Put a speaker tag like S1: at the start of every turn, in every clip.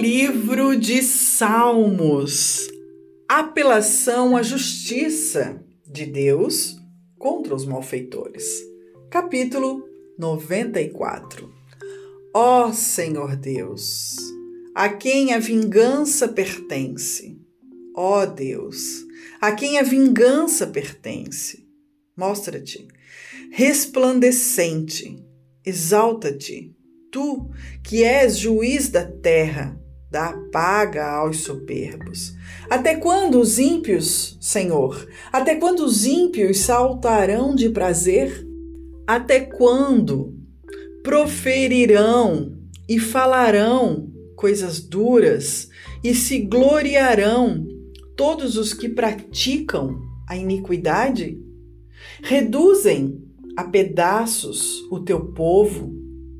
S1: livro de Salmos. Apelação à justiça de Deus contra os malfeitores. Capítulo 94. Ó Senhor Deus, a quem a vingança pertence. Ó Deus, a quem a vingança pertence. Mostra-te resplandecente, exalta-te Tu, que és juiz da terra, dá paga aos soberbos. Até quando os ímpios, Senhor, até quando os ímpios saltarão de prazer? Até quando proferirão e falarão coisas duras e se gloriarão todos os que praticam a iniquidade? Reduzem a pedaços o teu povo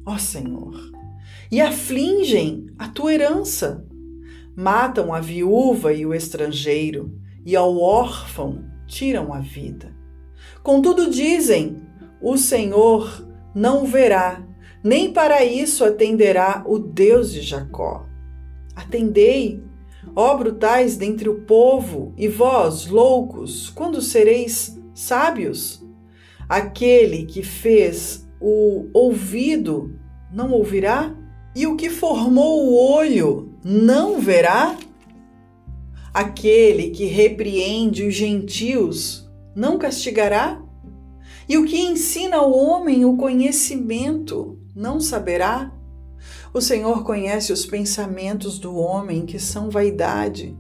S1: ó Senhor, e afligem a tua herança. Matam a viúva e o estrangeiro, e ao órfão tiram a vida. Contudo, dizem: o Senhor não verá, nem para isso atenderá o Deus de Jacó. Atendei, ó brutais dentre o povo, e vós, loucos, quando sereis sábios? Aquele que fez o ouvido não ouvirá? E o que formou o olho não verá? Aquele que repreende os gentios não castigará? E o que ensina ao homem o conhecimento não saberá? O Senhor conhece os pensamentos do homem que são vaidade.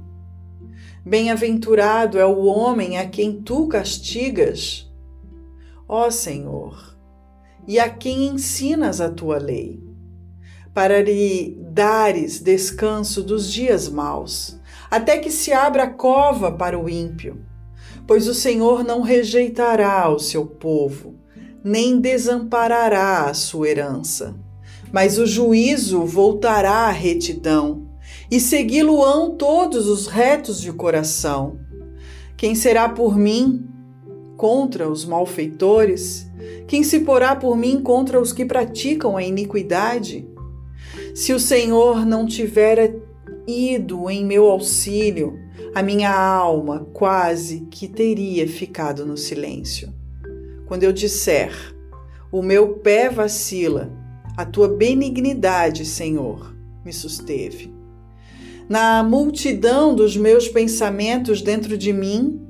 S1: Bem-aventurado é o homem a quem tu castigas. Ó Senhor, e a quem ensinas a tua lei, para lhe dares descanso dos dias maus, até que se abra a cova para o ímpio. Pois o Senhor não rejeitará o seu povo, nem desamparará a sua herança. Mas o juízo voltará à retidão, e segui-lo-ão todos os retos de coração. Quem será por mim contra os malfeitores? Quem se porá por mim contra os que praticam a iniquidade? Se o Senhor não tiver ido em meu auxílio, a minha alma quase que teria ficado no silêncio. Quando eu disser, o meu pé vacila, a tua benignidade, Senhor, me susteve. Na multidão dos meus pensamentos dentro de mim,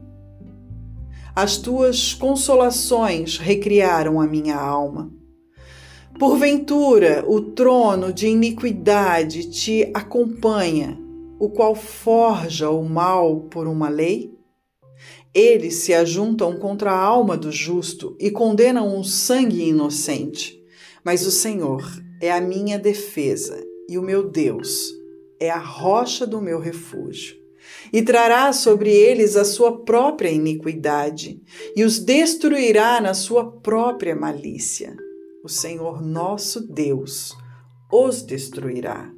S1: as tuas consolações recriaram a minha alma. Porventura, o trono de iniquidade te acompanha, o qual forja o mal por uma lei? Eles se ajuntam contra a alma do justo e condenam um sangue inocente. Mas o Senhor é a minha defesa e o meu Deus é a rocha do meu refúgio e trará sobre eles a sua própria iniquidade, e os destruirá na sua própria malícia. O Senhor nosso Deus os destruirá.